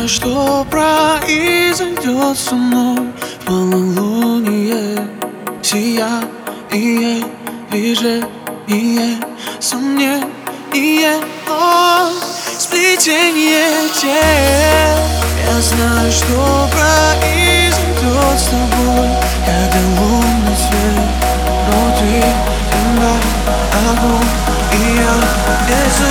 знаю, что произойдет со мной В полнолуние Сия и е вижу и е сомнения и е. О, сплетение тел Я знаю, что произойдет с тобой Когда лунный свет, но ты, огонь и я без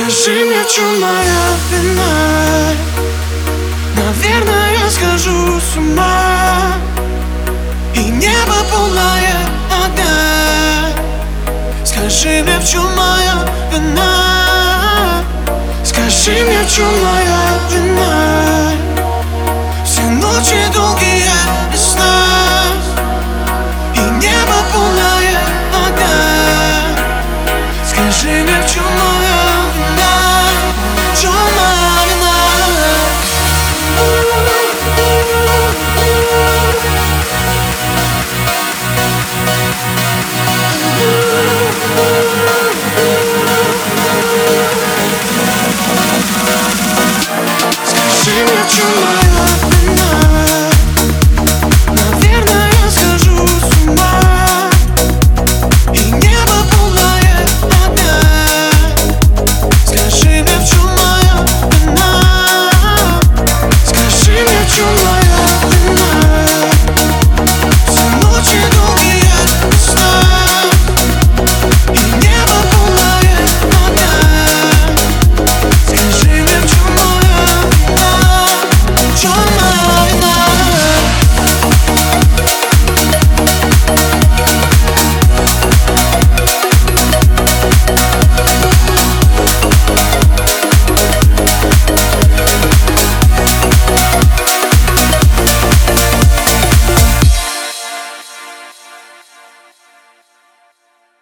Скажи мне, в чем моя вина? Наверное, я схожу с ума. И небо полное огня. Скажи мне, в чем моя вина? Скажи мне, в чем моя вина? your mind